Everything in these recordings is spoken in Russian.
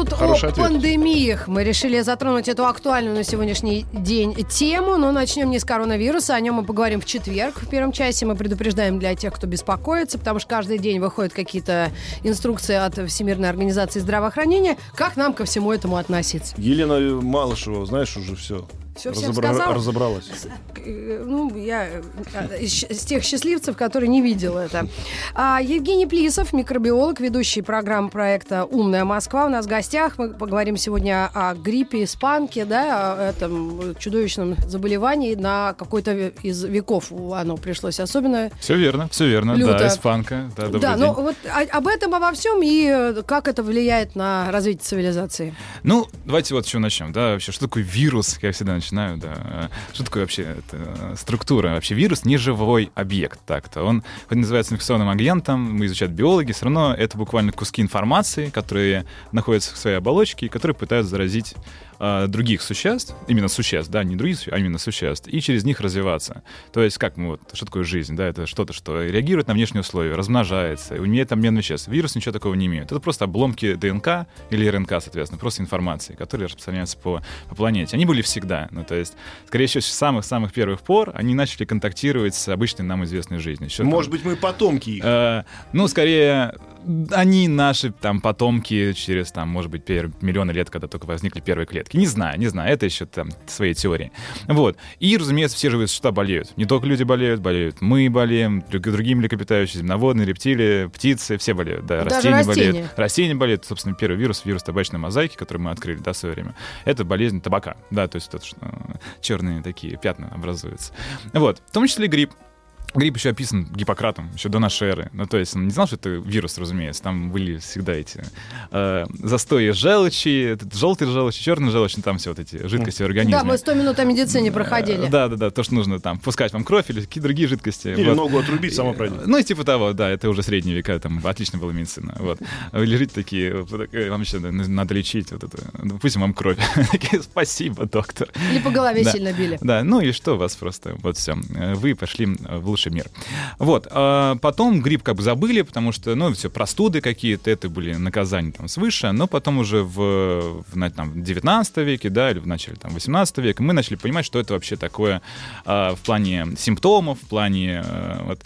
Минут Хороший о ответ. пандемиях. Мы решили затронуть эту актуальную на сегодняшний день тему, но начнем не с коронавируса, о нем мы поговорим в четверг в первом часе. Мы предупреждаем для тех, кто беспокоится, потому что каждый день выходят какие-то инструкции от Всемирной организации здравоохранения. Как нам ко всему этому относиться? Елена Малышева, знаешь, уже все. Всё всем сказала? Разобралась. Э, Ну, я э, из тех счастливцев, которые не видел это. А, Евгений Плисов, микробиолог, ведущий программы проекта «Умная Москва» у нас в гостях. Мы поговорим сегодня о гриппе, испанке, да, о этом чудовищном заболевании. На какой-то из веков оно пришлось особенно Все верно, все верно. Люто. Да, испанка. Да, да, день. ну вот об этом, обо всем и э, как это влияет на развитие цивилизации. Ну, давайте вот с чего начнем. Да, вообще, что такое вирус? Я всегда начинаю, да. Что такое вообще это, э, структура? Вообще, вирус не живой объект. Так-то. Он хоть называется инфекционным агентом, мы изучают биологи, все равно это буквально куски информации, которые находятся в своей оболочке и которые пытаются заразить э, других существ, именно существ, да, не других, а именно существ, и через них развиваться. То есть, как мы вот, что такое жизнь, да, это что-то, что реагирует на внешние условия, размножается, имеет обмен веществ. Вирус ничего такого не имеет. Это просто обломки ДНК или РНК, соответственно, просто информации, которые распространяются по, по планете. Они были всегда. Ну, то есть, скорее всего, с самых-самых первых пор они начали контактировать с обычной нам известной жизнью. Там- Может быть, мы потомки их. Э, ну, скорее, они наши там потомки через, там, может быть, пер- миллионы лет, когда только возникли первые клетки. Не знаю, не знаю, это еще там свои теории. Вот. И, разумеется, все живые существа болеют. Не только люди болеют, болеют мы болеем, друг- другие млекопитающие, земноводные, рептилии, птицы, все болеют. Да, Даже растения, растения. болеют. Растения болеют. Собственно, первый вирус, вирус табачной мозаики, который мы открыли, да, в свое время. Это болезнь табака, да, то есть это черные такие пятна образуются. Вот. В том числе грипп. Грипп еще описан Гиппократом, еще до нашей эры. Ну, то есть он не знал, что это вирус, разумеется. Там были всегда эти э, застои желчи, желтый желчь, черный желчь, ну, там все вот эти жидкости в организме. Да, мы 100 минут о медицине проходили. Э, Да, да, да, то, что нужно там пускать вам кровь или какие другие жидкости. Или Вот. ногу отрубить, сама пройдет. Ну, и типа того, да, это уже средние века, там отлично была медицина. Вот. Вы лежите такие, э, вам еще надо лечить, вот это, допустим, вам кровь. Такие, Спасибо, доктор. Или по голове Да. сильно били. Да, ну и что у вас просто, вот все, вы пошли э, в лучший мир. Вот, а потом грипп как бы забыли, потому что, ну, все, простуды какие-то, это были наказания там свыше, но потом уже в, в, там, в 19 веке, да, или в начале там 18 века мы начали понимать, что это вообще такое а, в плане симптомов, в плане э, вот,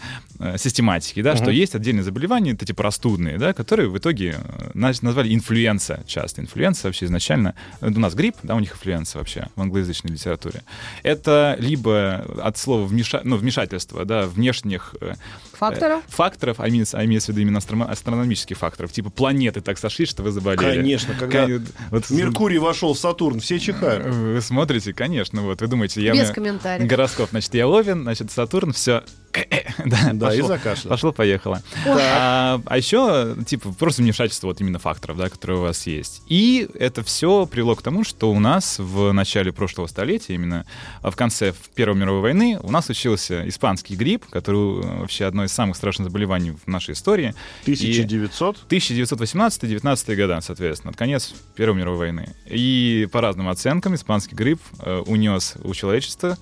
систематики, да, что есть отдельные заболевания, вот эти простудные, да, которые в итоге э, наз- назвали инфлюэнца часто. Инфлюэнца вообще изначально, э, у нас грипп, да, у них инфлюэнца вообще в англоязычной литературе. Это либо от слова вмеша... ну, вмешательство, да, внешних э, Факторов? э, факторов, а имеется, а имеется в виду именно астроном- астрономических факторов, типа планеты так сошлись, что вы заболели. Конечно, когда Кон- вот, Меркурий вошел в Сатурн, все чихают. Вы смотрите, конечно, вот вы думаете, я Без комментариев. Гороскоп, значит, я Овен, значит, Сатурн, все. да, Да, и пошло. закашлял. Пошло, поехало. А, а еще, типа, просто вмешательство вот именно факторов, да, которые у вас есть. И это все привело к тому, что у нас в начале прошлого столетия, именно в конце Первой мировой войны, у нас случился испанский грипп, который э, вообще одно из самых страшных заболеваний в нашей истории. И- 1900. 1918-19 года, соответственно, от конец Первой мировой войны. И по разным оценкам испанский грипп э, унес у человечества 500, да,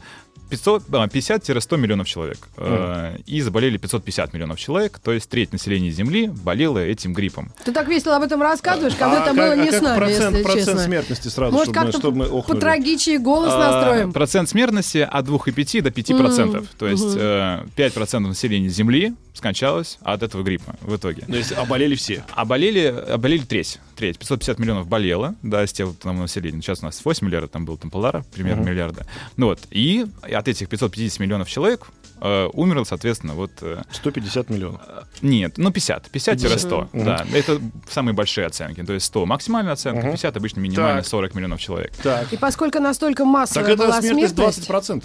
50-100 миллионов человек. Э, И заболели 550 миллионов человек, то есть треть населения Земли болело этим гриппом. Ты так весело об этом рассказываешь, как будто А было не а с нами, процент, если процент честно. смертности сразу, Может, чтобы, чтобы мы по охнули. трагичии голос А, настроим? Процент смертности от 2,5 до 5%. То есть э, 5% населения Земли скончалось от этого гриппа в итоге. Ну, если оболели все. А болели, а болели треть. Треть. 550 миллионов болело, да, с тем там, населения. Сейчас у нас 8 миллиардов, там был там полтора, примерно миллиарда. Ну вот. И от этих 550 миллионов человек э, умерло, соответственно, вот... э, 150 миллионов. нет, ну 50. 50-100, да. Это самые большие оценки. То есть 100 максимальная оценка, 50 обычно минимально Так. 40 миллионов человек. Так. И поскольку настолько массовая Так это была смертность смертность, 20%.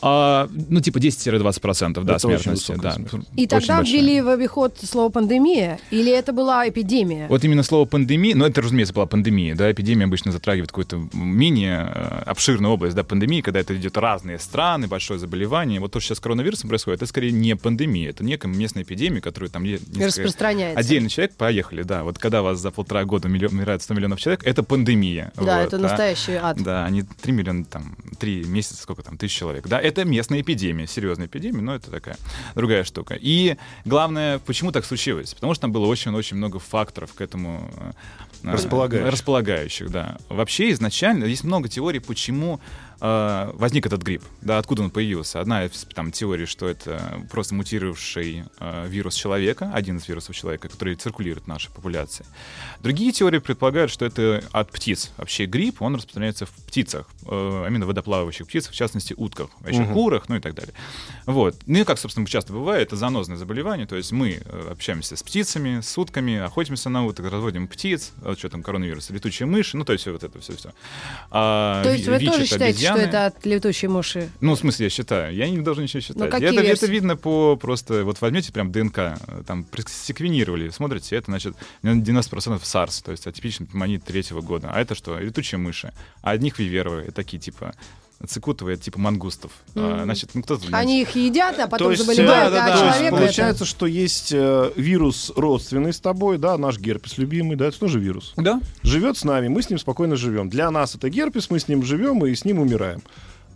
А, ну, типа 10-20%, да, Это смертности. Да. И Очень тогда большая. ввели в обиход слово пандемия? Или это была эпидемия? Вот именно слово пандемия, ну это, разумеется, была пандемия, да, эпидемия обычно затрагивает какую-то менее э, обширную область, да, пандемии, когда это идет разные страны, большое заболевание. Вот то, что сейчас с коронавирусом происходит, это скорее не пандемия, это некая местная эпидемия, которую там несколько- Распространяется. Отдельный человек, поехали, да. Вот когда у вас за полтора года миллион, умирает 100 миллионов человек, это пандемия. Да, Вот, это а- настоящий ад. Да, они 3 миллиона, там, 3 месяца, сколько там, тысяч человек. Да, это местная эпидемия, серьезная эпидемия, но это такая другая штука. И главное, почему так случилось? Потому что там было очень-очень много факторов к этому э, э, Располагающих. располагающих, да. Вообще изначально есть много теорий, почему э, возник этот грипп, да, откуда он появился. Одна из там теорий, что это просто мутировавший э, вирус человека, один из вирусов человека, который циркулирует в нашей популяции. Другие теории предполагают, что это от птиц. Вообще грипп, он распространяется в птицах, э, а именно водоплавающих птицах, в частности утках, вообще Мгм. курах, ну и так далее. Вот. Ну и как, собственно, часто бывает, это занозное заболевание, то есть мы э, общаемся с птицами, с утками, охотимся на уток, разводим птиц, э, что там, коронавирус, летучие мыши, ну то есть вот это все-все. То есть вы тоже считаете, что это от летучей мыши? Ну, в смысле, я считаю. Я не должен ничего считать. Ну, какие это, версии? это видно по просто... Вот возьмете прям ДНК, там, секвенировали, смотрите, это, значит, 90% SARS, то есть атипичный пневмонит третьего года. А это что? Летучие мыши. А одних виверовые, такие, типа, цикутовые, типа мангустов. А, Мгм. значит, ну, кто-то... Они их едят, а потом То есть, заболевают, да, да, а да, есть человека Получается, что есть э, вирус родственный с тобой, да, наш герпес любимый, да, это тоже вирус. Да, Живет с нами, мы с ним спокойно живем. Для нас это герпес, мы с ним живем и с ним умираем.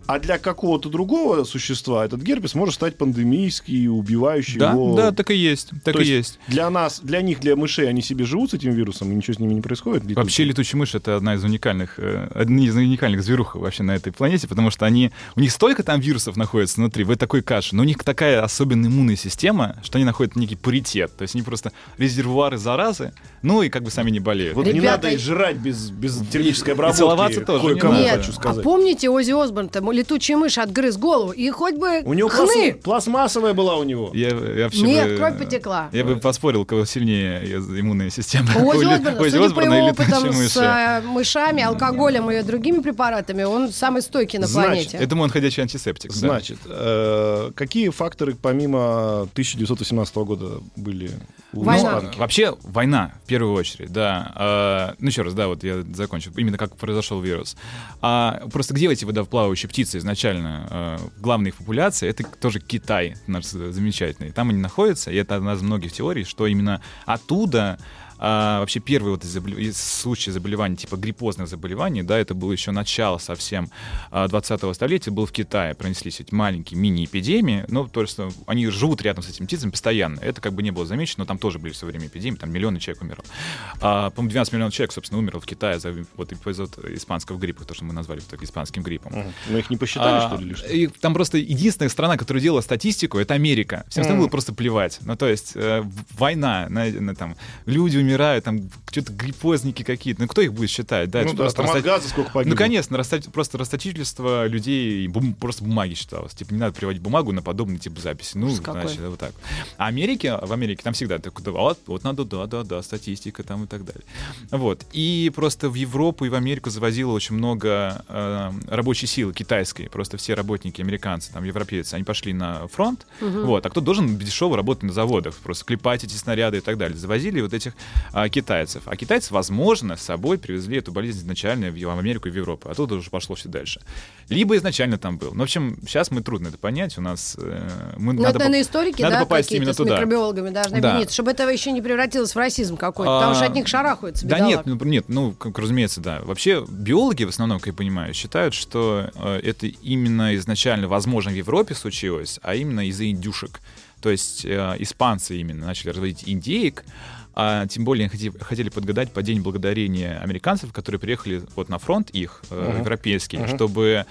А для какого-то другого существа этот герпес может стать пандемийский, убивающий да, его. да, так и есть, так То и есть есть. Для нас, для них, для мышей, они себе живут с этим вирусом, и ничего с ними не происходит. летучие? Вообще летучие мыши это одна из уникальных, э, одни из уникальных зверух вообще на этой планете, потому что они, у них столько там вирусов находится внутри, в такой каше, но у них такая особенная иммунная система, что они находят некий паритет, то есть они просто резервуары заразы, ну и как бы сами не болеют. Вот не Ребята, надо и жрать без, без термической обработки. целоваться тоже не Кое-кому надо. Нет, хочу а сказать. помните Ози Осборн, там летучая мышь отгрыз голову, и хоть бы У него хны! плас- пластмассовая была у него. Я, я вообще Нет, бы, кровь потекла. Я бы поспорил, кого сильнее иммунная система. У Ози Осборна, Ози судя по его с э, мышами, алкоголем и другими препаратами, он самый стойкий на Значит, планете. Думаю, он ходячий антисептик. Значит, э, какие факторы помимо 1918 года были у Война. Ну, вообще война, в первую очередь, да. А, ну, еще раз, да, вот я закончу. Именно как произошел вирус. А, просто где эти водоплавающие птицы изначально? А, главная их популяция — это тоже Китай наш замечательный. Там они находятся, и это одна из многих теорий, что именно оттуда а, вообще первый вот из заболе- из случаев заболеваний, типа гриппозных заболеваний, да, это было еще начало совсем а, 20-го столетия, был в Китае, пронеслись эти маленькие мини-эпидемии, но то есть э, они живут рядом с этими птицами постоянно. Это как бы не было замечено, но там тоже были все время эпидемии, там миллионы человек умерло. А, по-моему, 12 миллионов человек, собственно, умерло в Китае за вот эпизод испанского гриппа, то, что мы назвали так испанским гриппом. Мгм. Мы их не посчитали, А, что ли, что? и там просто единственная страна, которая делала статистику, это Америка. Всем остальным было просто плевать. Ну, то есть э, война, на- на там, люди умирают, там что-то гриппозники какие-то. Ну, кто их будет считать? Да, Ну это да, просто там от раста- газа сколько погибло. Ну, конечно, растать- просто расточительство людей, бум- просто бумаги считалось. Типа, не надо приводить бумагу на подобный тип записи. Ну, какой. значит, вот так. А Америке, в Америке там всегда так, вот, вот надо, да, да, да, статистика там и так далее. Вот. И просто в Европу и в Америку завозило очень много э, рабочей силы китайской. Просто все работники, американцы, там, европейцы, они пошли на фронт. Вот. А кто должен дешево работать на заводах? Просто клепать эти снаряды и так далее. Завозили вот этих а, китайцев. А китайцы, возможно, с собой привезли эту болезнь изначально в, Америку и в Европу. А тут уже пошло все дальше. Либо изначально там был. Ну, в общем, сейчас мы трудно это понять. У нас... э, мы, Ну, надо это, наверное, историки, надо да, попасть именно с туда. микробиологами должны Да. объединиться, чтобы это еще не превратилось в расизм какой-то, потому что А, от них шарахаются, Да бедолаг. нет, ну, нет, ну, как, разумеется, да. Вообще, биологи, в основном, как я понимаю, считают, что э, это именно изначально, возможно, в Европе случилось, а именно из-за индюшек. То есть э, испанцы именно начали разводить индеек, а тем более хотели подгадать по День благодарения американцев, которые приехали вот на фронт их, Мгм. европейский, Мгм. чтобы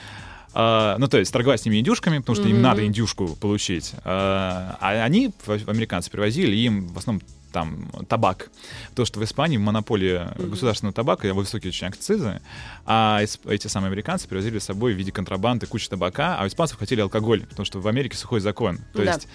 а, ну, то есть торговать с ними индюшками, потому что им Мгм. надо индюшку получить. А а они, американцы, привозили им в основном там табак. То, что в Испании монополия государственного табака, высокие очень акцизы, а эти самые американцы привозили с собой в виде контрабанды кучу табака, а у испанцев хотели алкоголь, потому что в Америке сухой закон. То Да. есть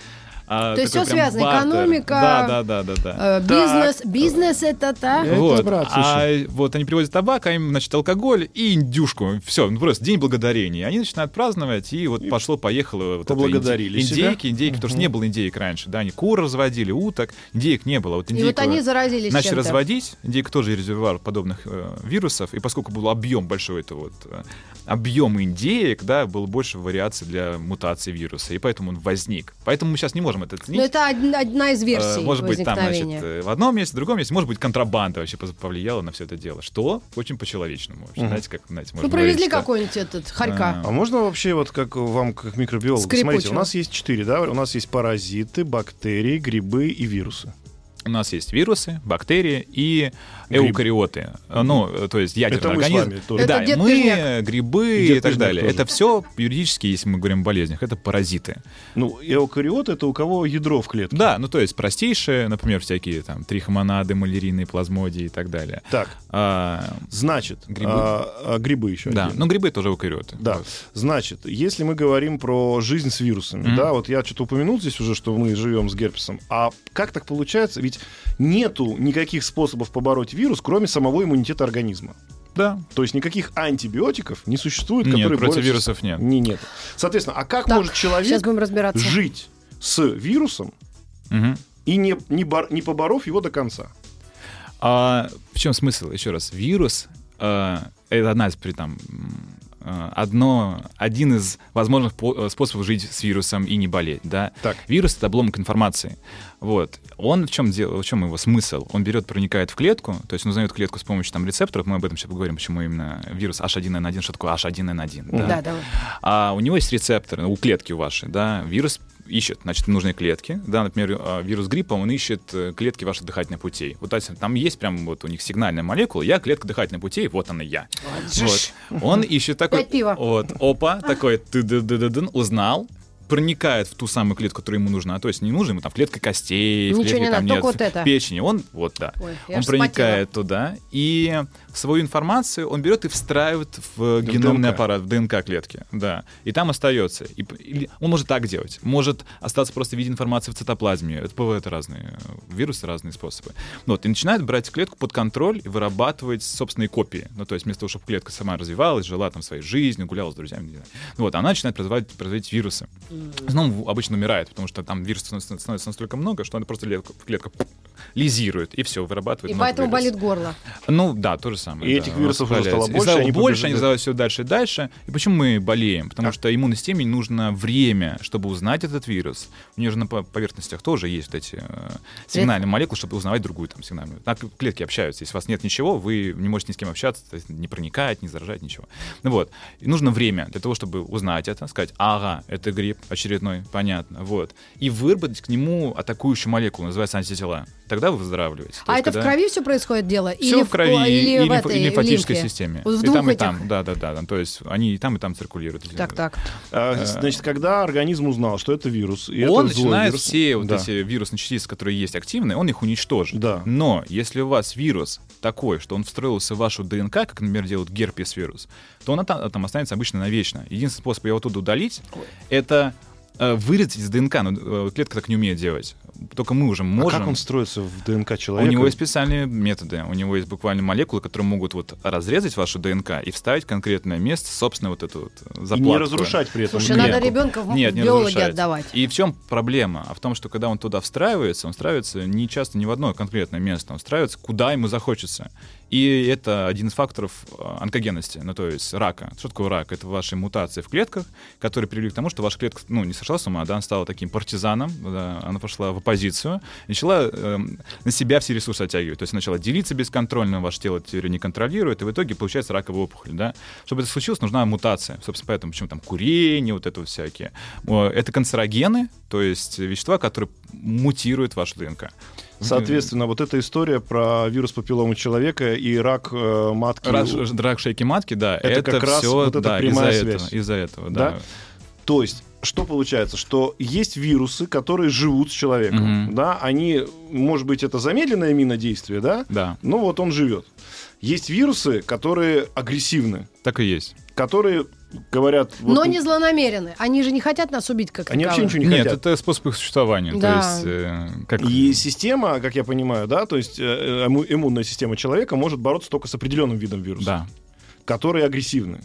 а, То есть прям связано, бартер. экономика, Да, да, да, да, да. Э, Бизнес, бизнес это так. Это, вот. брат, а вот они привозят табак, а им, значит, алкоголь и индюшку. Все, ну просто день благодарения. Они начинают праздновать, и вот пошло-поехало. Вот поблагодарили инди- себя. Индейки, индейки, потому что не было индейок раньше, да, они кур разводили, уток, индейок не было. Вот И вот индейку они заразились начали чем-то. разводить, индейка тоже резервуар подобных э, вирусов, и поскольку был объем большой, это вот э, объем индеек, да, было больше вариаций для мутации вируса, и поэтому он возник. Поэтому мы сейчас не можем это оценить. Но это одна, из Э, версий Может быть, там, значит, э, в одном месте, в другом месте, может быть, контрабанда вообще пов- повлияла на все это дело. Что очень по-человечному. Вообще, Знаете, как, знаете, можно ну, провезли какой-нибудь этот хорька. А можно вообще, вот как вам, как микробиологу, Скрипучего. смотрите, у нас есть четыре, да? У нас есть паразиты, бактерии, грибы и вирусы. У нас есть вирусы, бактерии и Гриб. эукариоты. Э, Ну, то есть ядерный Это мы с организм. вами тоже. Да, Это мы, Пижняк. грибы Дед и так далее. тоже. Это все юридически, если мы говорим о болезнях, это паразиты. Ну, эукариот это у кого ядро в клетке. Да, ну то есть простейшие, например, всякие там трихомонады, малярийные плазмодии и так далее. Так, А, значит, Грибы. а, а, грибы еще. да, отдельно. ну грибы тоже эукариоты. Да, значит, если мы говорим про жизнь с вирусами, Мгм. да, вот я что-то упомянул здесь уже, что мы живем с герпесом, а как так получается? Ведь нету никаких способов побороть вирус, кроме самого иммунитета организма. Да. То есть никаких антибиотиков не существует, Нет, которые против борются нет. Не, нет. Соответственно, а как Так, может человек жить с вирусом Мгм. и не, не, бор- не поборов его до конца? А в чем смысл? Еще раз, вирус э, это одна из при- там одно один из возможных э, способов жить с вирусом и не болеть, да. Так. Вирус это обломок информации. Вот. Он в чем дело, в чем его смысл? Он берет, проникает в клетку, то есть он узнает клетку с помощью там рецепторов. Мы об этом сейчас поговорим, почему именно вирус H1N1, что такое H1N1. Да? Да, давай. А у него есть рецепторы, у клетки вашей, да, вирус ищет, значит, нужные клетки, да, например, а, вирус гриппа, он ищет э, клетки ваших дыхательных путей. Вот там есть прям вот у них сигнальная молекула, я клетка дыхательных путей, вот она я. Вот. Он ищет такой... Пять пива. Вот, опа, такой, ты узнал, проникает в ту самую клетку, которая ему нужна. То есть не нужна ему там клетка костей, Ничего клетки не там надо, нет, вот это. печени. Он, вот, да. Ой, он проникает туда и свою информацию он берет и встраивает в геномный ДНК. аппарат, в ДНК клетки, да, и там остается. И, или он может так делать, может остаться просто в виде информации в цитоплазме. Это бывают разные э, вирусы, разные способы. Ну Вот, и начинает брать клетку под контроль и вырабатывать собственные копии. Ну, то есть вместо того, чтобы клетка сама развивалась, жила там своей жизнью, гуляла с друзьями, не знаю. Вот, она начинает производить, производить вирусы. В основном обычно умирает, потому что там вирусов становится настолько много, что она просто клетка, клетка лизирует, и все, вырабатывает И много поэтому вирусов. болит горло. Ну да, то же самое. И да, этих вирусов уже стало больше, стало они больше, они стало все дальше и дальше. И почему мы болеем? Потому А- что иммунной системе нужно время, чтобы узнать этот вирус. У нее же на по- поверхностях тоже есть вот эти э, сигнальные молекулы, чтобы узнавать другую там сигнальную. Так клетки общаются. Если у вас нет ничего, вы не можете ни с кем общаться, то есть не проникать, не заражать, ничего. Ну вот. И нужно время для того, чтобы узнать это, сказать, ага, это грипп очередной, понятно, вот. И выработать к нему атакующую молекулу, называется антитела. Тогда вы выздоравливаете. То А есть, это в крови все происходит дело? все или в крови или, и, в и лимфатической лимфе? системе. В и там, и этих. там. Да, да, да, да. То есть они и там, и там циркулируют. Так, так. А, Значит, когда организм узнал, что это вирус, и он это начинает вирус- все вот Да. эти вирусные частицы, которые есть активные, он их уничтожит. Да. Но если у вас вирус такой, что он встроился в вашу ДНК, как, например, делают герпес-вирус, то он там, там останется обычно навечно. Единственный способ его оттуда удалить — это вырезать из ДНК. Но э, клетка так не умеет делать. Только мы уже А можем... как он строится в ДНК У человека? него есть специальные методы. У него есть буквально молекулы, которые могут вот разрезать вашу ДНК и вставить в конкретное место, собственно, вот эту вот И заплатку. не разрушать при этом. Слушай, Нет. надо ребенка в, Нет, не биологи отдавать. И в чем проблема? А в том, что когда он туда встраивается, он встраивается не часто не в одно конкретное место, он встраивается куда ему захочется. И это один из факторов э, онкогенности, ну то есть рака. Что такое рак? Это ваши мутации в клетках, которые привели к тому, что ваша клетка, ну не сошла с ума, да, она стала таким партизаном, да, она пошла в оппозицию, начала эм, на себя все ресурсы оттягивать. То есть начала делиться бесконтрольно, ваше тело теперь не контролирует, и в итоге получается раковая опухоль, да. Чтобы это случилось, нужна мутация. Собственно, поэтому почему там курение, вот это вот всякие. Это канцерогены, то есть вещества, которые мутируют вашу ДНК. Соответственно, вот эта история про вирус папилломы человека и рак э, матки. Рак, рак шейки матки, да, Это это, как раз все вот эта да, прямая из-за связь. этого, из-за этого, Да? да. То есть, что получается? Что есть вирусы, которые живут с человеком. Мгм. Да, они, может быть, это замедленное минодействие, да? Да, Ну вот он живет. Есть вирусы, которые агрессивны, так и есть. которые говорят... вот Но не злонамерены. Они же не хотят нас убить, как Они вообще ничего не Нет, хотят. это способ их существования. Да. То есть, э, как... И система, как я понимаю, да, то есть э, имму- иммунная система человека может бороться только с определенным видом вируса, Да. которые агрессивны.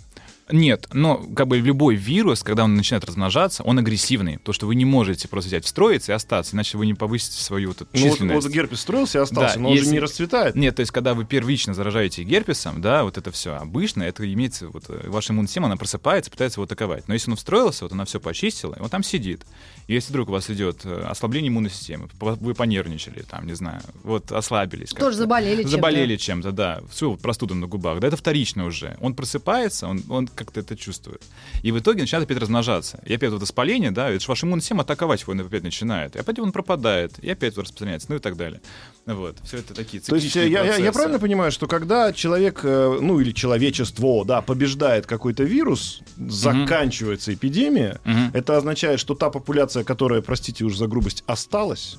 Нет, но как бы любой вирус, когда он начинает размножаться, он агрессивный. То, что вы не можете просто взять, встроиться и остаться, иначе вы не повысите свою вот эту Ну, вот, численность. вот герпес строился и остался, Да, но он же если- не расцветает. Нет, то есть, когда вы первично заражаете герпесом, да, вот это все обычно, это имеется, вот э, ваша иммунная система, она просыпается, пытается его атаковать. Но если он встроился, вот она все почистила, и он там сидит. И если вдруг у вас идет э, ослабление иммунной системы, вы понервничали, там, не знаю, вот ослабились. как-то. Тоже заболели чем-то. Заболели чем-то, да. Все, простуда на губах. Да, это вторично уже. Он просыпается, он, он как-то это чувствует. И в итоге начинает опять размножаться. И опять вот воспаление, да, это же ваша иммунная система атаковать его опять начинает. И опять он пропадает, и опять вот распространяется, ну и так далее. Вот. Все это такие То есть цикличные я, я- я правильно понимаю, что когда человек, э, ну или человечество, да, побеждает какой-то вирус, заканчивается эпидемия, Мгм. это означает, что та популяция, которая, простите уж за грубость, осталась,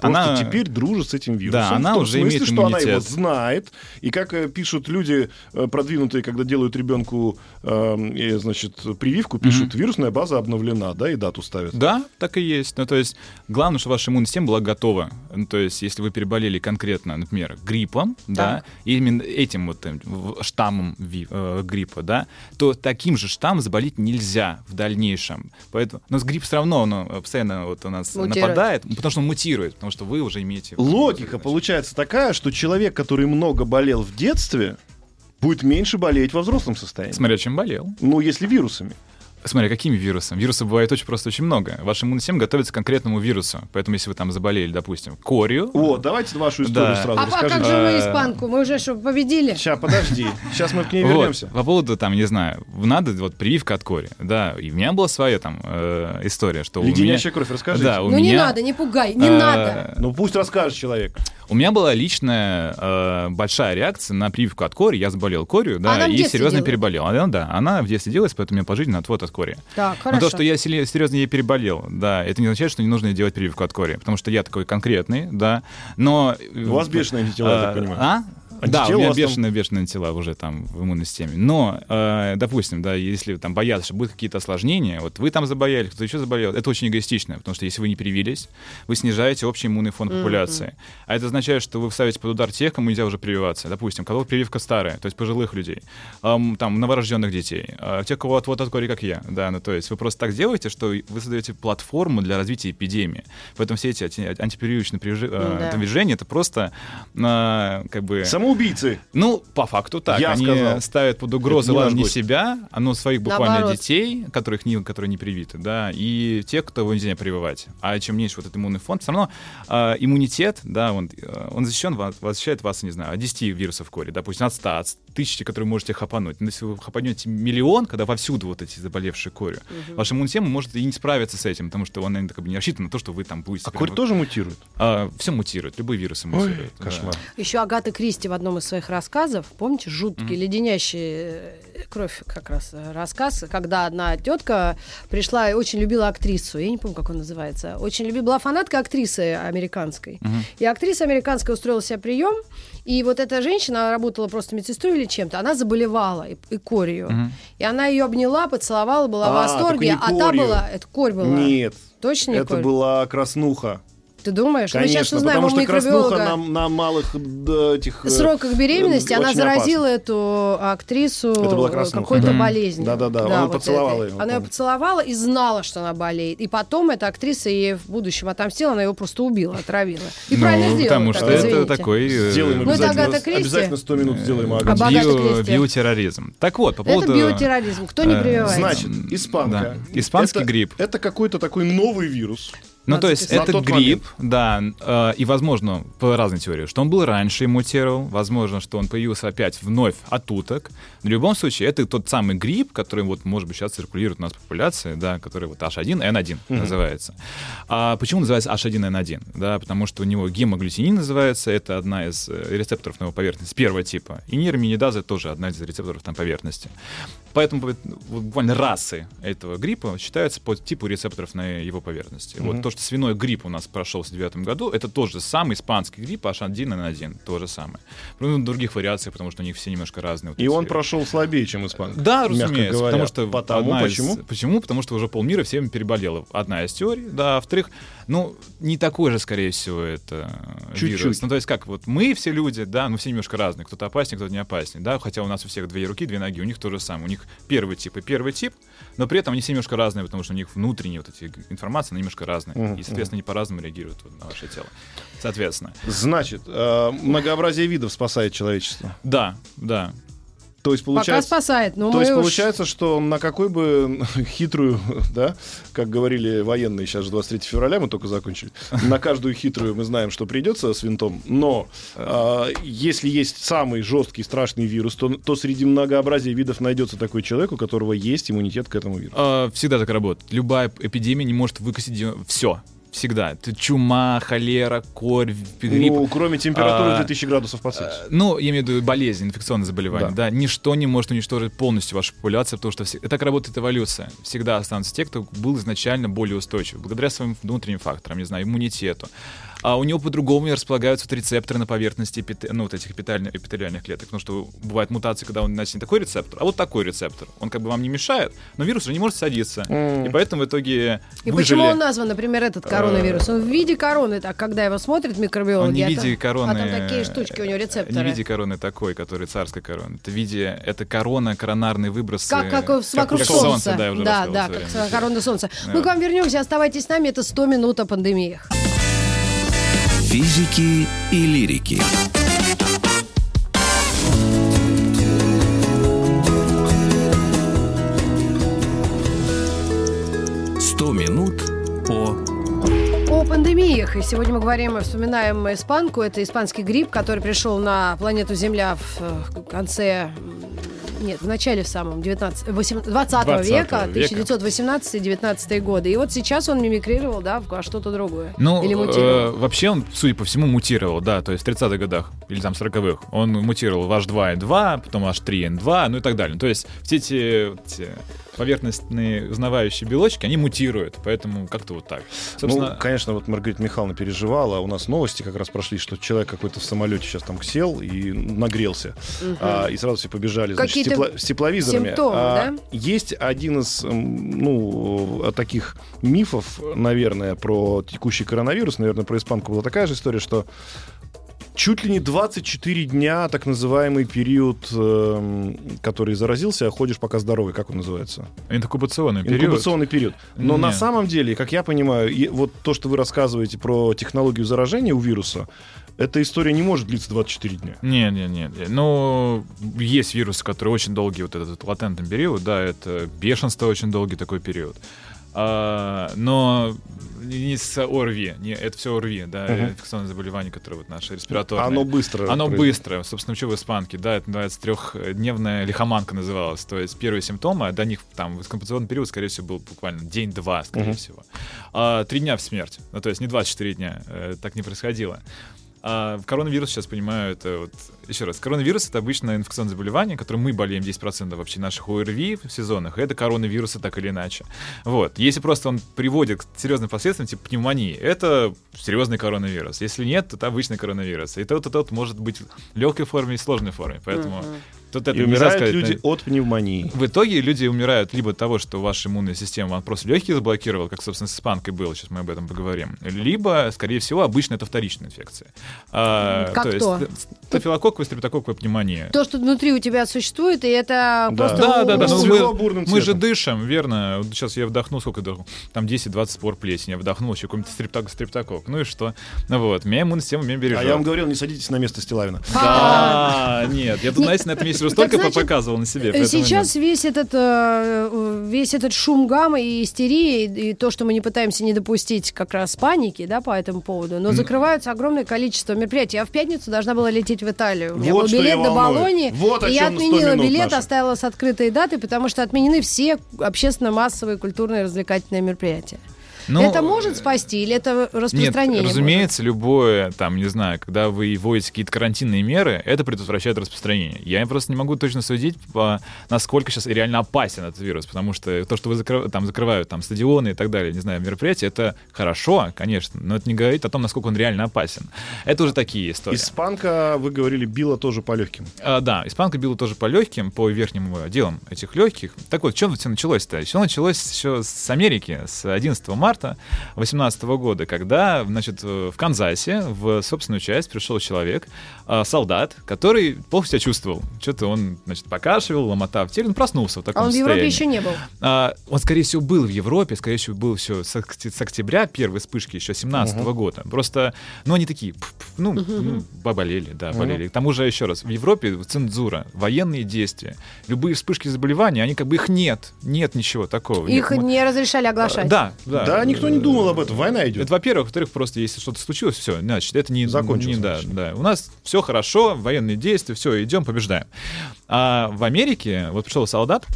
Она- теперь дружит с этим вирусом. Да, она в том уже смысле, имеет что она его иммунитет. знает. И как э, пишут люди э, продвинутые, когда делают ребенку, э, значит, прививку, пишут, вирусная база обновлена, да, и дату ставят. Да, так и есть. Ну, то есть, главное, что ваша иммунная система была готова. Ну, то есть, если вы переболели конкретно, например, гриппом, да, и именно этим вот э, штаммом ви- э, гриппа, да, то таким же штаммом заболеть нельзя в дальнейшем. Поэтому, но с грипп все равно он постоянно вот у нас Мутирует. нападает, потому что он мутирует, потому что вы уже имеете... Логика получается такая, что человек, который много болел в детстве, будет меньше болеть во взрослом состоянии. Смотря чем болел. Ну, если вирусами. Смотря какими вирусами. Вирусов бывает очень просто очень много. Ваша иммунная система готовится к конкретному вирусу. Поэтому, если вы там заболели, допустим, корью, Вот, давайте вашу историю Да. сразу А, а как же мы Э, испанку? Мы уже что, победили? Сейчас, подожди. Сейчас мы к ней Вот, вернемся. по поводу, там, не знаю, надо вот прививка от кори. Да, и у меня была своя там э, история, что у меня... Леденящая кровь, расскажите. Да, у Ну не меня... надо, не пугай, не э, надо. Ну, пусть расскажет человек. У меня была личная э, большая реакция на прививку от кори. Я заболел корью, да, Она и серьезно переболел. Она, да, она в детстве делалась, поэтому у меня пожизненно отвод от кори. Так, Но хорошо. то, что я серьезно ей переболел, да, это не означает, что не нужно делать прививку от кори, потому что я такой конкретный, да, но... У вас бешеные антитела, я так Э, понимаю. А? Да, Антитела у у меня там- бешеные, бешеные антитела уже там в иммунной системе. Но, э, допустим, да, если там боятся, что будут какие-то осложнения, вот вы там заболели, кто-то еще заболел, это очень эгоистично, потому что если вы не привились, вы снижаете общий иммунный фон популяции. А это означает, что вы ставите под удар тех, кому нельзя уже прививаться. Допустим, кого прививка старая, то есть пожилых людей, ам, там, новорожденных детей, а тех, кого от вот от кори, как я. Да, ну, то есть вы просто так делаете, что вы создаете платформу для развития эпидемии. Поэтому все эти анти- антипрививочные привижи- э, Да. движения, это просто а, как бы... Самоубийцы. Ну, по факту так. Я Они сказал. ставят под угрозу Это не ладно, не себя, а ну, своих буквально Наоборот. детей, которых не, которые не привиты, да, и тех, кто нельзя прививать. А чем меньше вот этот иммунный фонд, все равно а, иммунитет, да, он, э, он защищен, вас- защищает вас, не знаю, от 10 вирусов кори, допустим, от 100, от тысячи, которые можете хапануть. Но если вы хапанете миллион, когда вовсюду вот эти заболевшие корью, ваша иммунная система может и не справиться с этим, потому что она как бы не рассчитана на то, что вы там будете... А корь тоже мутирует? все мутирует, любые вирусы мутируют. да. кошмар. Еще Агата Кристи в одном из своих рассказов, помните, жуткий, леденящий э, кровь как раз э, рассказ, когда одна тетка пришла и очень любила актрису, я не помню, как он называется, очень любила, была фанатка актрисы американской. И актриса американская устроила себе прием, и вот эта женщина работала просто медсестрой или чем-то, она заболевала и, и корью. И она ее обняла, поцеловала, была в А, восторге, только а та была, это корь была. Нет. Точно не Это корь? была краснуха. Ты думаешь? Мы сейчас Конечно, узнаем потому что краснуха микробиолога. на, на малых да, этих... э, сроках беременности э, она заразила эту актрису Это какой-то да. болезнью. Да-да-да, она поцеловала этой. ее, Она ее поцеловала и знала, что она болеет. И потом эта актриса ей в будущем отомстила, она его просто убила, отравила. И Ну, правильно сделала. потому так, что это извините. такой... э, Сделаем Ну, это обязательно. Агата Кристи. Обязательно 100 минут сделаем Агате био- биотерроризм. Так вот, по Это поводу... биотерроризм. Кто не прививается? Значит, испанка. Да. Испанский Это- грипп. Это какой-то такой новый вирус. Ну, то есть этот тот грипп, да, э, и, возможно, по разной теории, что он был раньше и мутировал, возможно, что он появился опять вновь от уток. В любом случае, это тот самый грипп, который, вот, может быть, сейчас циркулирует у нас в популяции, да, который вот H1N1 называется. А почему называется H1N1? Да, потому что у него гемоглютинин называется, это одна из э, рецепторов на его поверхности, первого типа. И нейроминидаза тоже одна из рецепторов на поверхности. Поэтому вот, буквально расы этого гриппа считаются по типу рецепторов на его поверхности. Вот то, что свиной грипп у нас прошел в девятом году, это тот же самый испанский грипп H1N1, то же самое. Ну, других вариациях, потому что у них все немножко разные. Вот И он прошел слабее, чем испанский. Да, разумеется, говоря. потому что Потому, одна из- почему? почему? Потому что уже полмира всем переболело. Одна из теорий, да, а во-вторых, ну, не такой же, скорее всего, это Чуть-чуть. вирус. Ну, то есть как, вот мы все люди, да, ну, все немножко разные. Кто-то опаснее, кто-то не опаснее, да, хотя у нас у всех две руки, две ноги, у них то же самое. У них первый тип и первый тип, но при этом они все немножко разные, потому что у них внутренние вот эти информации, она немножко разная. И, соответственно, они по-разному реагируют на ваше тело. Соответственно. Значит, э, многообразие видов спасает человечество. Да, да. То есть Пока получается... спасает, но То есть уж- получается, что на какой бы хитрую, да, как говорили военные, сейчас же 23 февраля мы только закончили, на каждую хитрую мы знаем, что придется с винтом, но а, если есть самый жесткий, страшный вирус, то, то среди многообразия видов найдется такой человек, у которого есть иммунитет к этому вирусу. А, Всегда так работает. Любая эпидемия не может выкосить все. Всегда. Чума, холера, корь, грипп. Ну, кроме температуры А, 2000 градусов по Цельсию. Э, Ну, я имею в виду болезнь, инфекционные заболевания. Да. Да. ничто не может уничтожить полностью вашу популяцию, потому что все- так работает эволюция. Всегда останутся те, кто был изначально более устойчив, благодаря своим внутренним факторам, не знаю, иммунитету. А у него по-другому располагаются вот рецепторы на поверхности эпите- ну, вот этих эпителя- эпителиальных клеток. Потому что бывают мутации, когда он значит, не такой рецептор, а вот такой рецептор. Он как бы вам не мешает, но вирус уже не может садиться. И поэтому в итоге И выжили... почему он назван, например, этот коронавирус? Он в виде короны, так, когда его смотрят микробиологи. Он не в а виде там- короны. А там такие штучки у него рецепторы. Не в виде короны такой, который царской короны. Это в виде, это корона, коронарный выброс. Как, как вокруг как солнца. солнце, да, я уже да, да, как время. корона солнца. Да. Мы к вам вернемся, оставайтесь с нами. Это 100 минут о пандемиях. Физики и лирики. Сто минут по О пандемиях. И сегодня мы говорим, вспоминаем испанку. Это испанский грипп, который пришел на планету Земля в э, конце... Нет, в начале в самом 19, 20 20 века, века. 1918-19 годы. И вот сейчас он мимикрировал, да, в что-то другое. Ну, Или э, мутировал. вообще он, судя по всему, мутировал, да, то есть в 30-х годах или там 40-х. Он мутировал в H2N2, потом H3N2, ну и так далее. То есть все эти, эти поверхностные узнавающие белочки, они мутируют, поэтому как-то вот так. Собственно, Ну, конечно, вот Маргарита Михайловна переживала, а у нас новости как раз прошли, что человек какой-то в самолете сейчас там сел и нагрелся, а, и сразу все побежали значит, с, тепло- с тепловизорами. симптомы, А, да? Есть один из ну, таких мифов, наверное, про текущий коронавирус, наверное, про испанку была такая же история, что Чуть ли не 24 дня, так называемый период, эм, который заразился, а ходишь пока здоровый, как он называется? инкубационный период. Инкубационный период. Но Не. на самом деле, как я понимаю, и вот то, что вы рассказываете про технологию заражения у вируса, эта история не может длиться 24 дня. Не, не, не. Ну, есть вирусы, которые очень долгий, вот этот латентный период, да, это бешенство очень долгий такой период. А, но не с ОРВИ, не, это все ОРВИ, да, Мгм. инфекционное заболевание, которое вот наше респираторное. Оно быстро. Оно произойдет. быстро, собственно, что в испанке, да, это называется трехдневная лихоманка называлась, то есть первые симптомы, а до них там инкубационный период, скорее всего, был буквально день-два, скорее Мгм. всего. А, три дня в смерть, ну, то есть не 24 дня, э, так не происходило. А коронавирус, сейчас понимаю, это вот... Еще раз, коронавирус — это обычное инфекционное заболевание, которым мы болеем 10% вообще наших ОРВИ в сезонах. Это коронавирусы так или иначе. Вот. Если просто он приводит к серьезным последствиям, типа пневмонии, это серьезный коронавирус. Если нет, то это обычный коронавирус. И тот, и тот может быть в легкой форме и сложной форме. Поэтому тут это И умирают сказать, люди от пневмонии. в итоге люди умирают либо от того, что ваша иммунная система просто легкие заблокировала, как, собственно, с испанкой было, сейчас мы об этом поговорим, либо, скорее всего, обычно это вторичная инфекция. А, Как то есть то? стафилококковая, стрептококковая пневмония. То, что внутри у тебя существует, и это Да. просто... Да, да, да. Ну, мы, мы же дышим, верно. Вот Сейчас я вдохнул, сколько вдохнул? Там 10-20 спор плесени. Я вдохнул еще какой-нибудь стрепток, стрептокок. Ну и что? Ну вот, меня иммунная система меня бережет. А я вам говорил, не садитесь на место Стилавина. Да, нет, я тут, знаете, на этом месте Так, столько значит, показывал на себе. Э. Сейчас весь этот, э, весь этот шум гамма и истерии, и, то, что мы не пытаемся не допустить как раз паники да, по этому поводу, но закрываются огромное количество мероприятий. Я в пятницу должна была лететь в Италию. У меня Вот был билет до. Болонии, Вот и я чем 100 отменила билет, наших. оставила с открытой датой, потому что отменены все общественно-массовые культурные развлекательные мероприятия. Ну, это может спасти или это распространение? Нет, разумеется, любое, там, не знаю, когда вы вводите какие-то карантинные меры, это предотвращает распространение. Я просто не могу точно судить, по, насколько сейчас реально опасен этот вирус, потому что то, что вы закрыв, там, закрывают там, стадионы и так далее, не знаю, мероприятия, это хорошо, конечно, но это не говорит о том, насколько он реально опасен. Это уже такие истории. Испанка, вы говорили, била тоже по легким. А, да, испанка била тоже по легким, по верхним отделам этих легких. Так вот, чем все началось-то? Все началось еще с Америки, с 11 марта 2018 года, когда, значит, в Канзасе в собственную часть пришел человек, а, солдат, который плохо себя чувствовал. Что-то он, значит, покашивал, ломота в теле, он проснулся в таком А он в состоянии. Европе еще не был. А, он, скорее всего, был в Европе, скорее всего, был еще с, с октября первой вспышки еще 17 года. Просто, ну, они такие, пф, пф, ну, ну, поболели, да, болели. К тому же, еще раз, в Европе цензура, военные действия, любые вспышки заболеваний, они как бы их нет, нет ничего такого. Их Нет, мы- не разрешали оглашать. Да, да. Да, никто не думал об этом. Война идет. Это, во-первых. Во-вторых, просто если что-то случилось, все, значит, это не... Закончилось, не- да, да. У нас все хорошо, военные действия, все, идем, побеждаем. А в Америке, вот пришел солдат,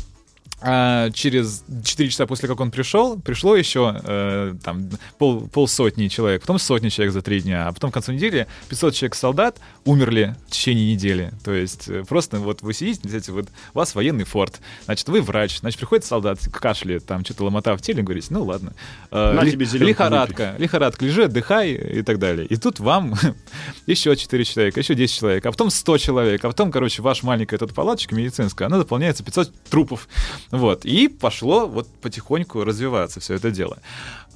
а через 4 часа после как он пришел, пришло еще э, там пол, полсотни человек, потом сотни человек за три дня, а потом к концу недели 500 человек солдат умерли в течение недели. То есть э, просто вот вы сидите, знаете, вот у вас военный форт, значит, вы врач, значит, приходит солдат, кашляет, там что-то ломота в теле, говорите, ну ладно. Э, На ли- тебе лихорадка, лихорадка, лежи, отдыхай и так далее. И тут вам еще 4 человека, еще 10 человек, а потом 100 человек, а потом, короче, ваша маленькая тут палаточка медицинская, она заполняется 500 трупов. Вот. И пошло вот потихоньку развиваться все это дело.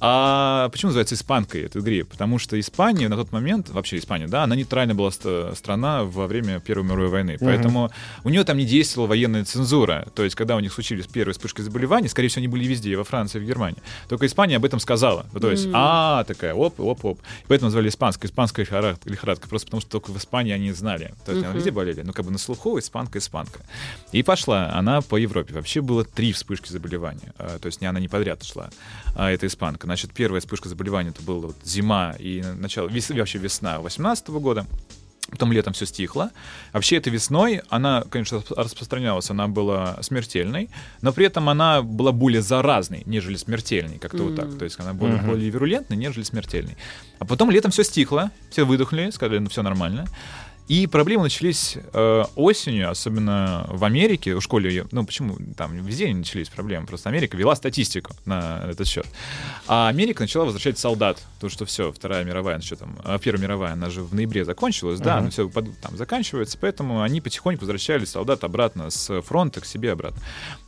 А почему называется испанкой этот грипп? Потому что Испания на тот момент, вообще Испания, да, она нейтральная была ст- страна во время Первой мировой войны. Поэтому у нее там не действовала военная цензура. То есть, когда у них случились первые вспышки заболеваний, скорее всего, они были везде, и во Франции, и в Германии. Только Испания об этом сказала. Ну, То есть, а, такая, оп, оп, оп. Поэтому назвали испанской, испанская лихорадка, лихорадка, просто потому что только в Испании они знали. То есть, они везде болели. Ну, как бы на слуху испанка, испанка. И пошла она по Европе. Вообще было три вспышки заболевания. А, То есть, не она не подряд шла, а это испанка. Значит, первая вспышка заболевания это была вот зима и начало, вес, вообще весна 18 года. Потом летом все стихло. Вообще этой весной она, конечно, расп- распространялась, она была смертельной, но при этом она была более заразной, нежели смертельной, как-то вот так. То есть она более, более вирулентной, нежели смертельной. А потом летом все стихло, все выдохнули, сказали, ну все нормально. И проблемы начались э, осенью, особенно в Америке, в школе, ну почему, там везде не начались проблемы, просто Америка вела статистику на этот счет. А Америка начала возвращать солдат, то что все, Вторая мировая, ну, что там, а, Первая мировая, она же в ноябре закончилась, да, но все там заканчивается, поэтому они потихоньку возвращали солдат обратно с фронта к себе обратно.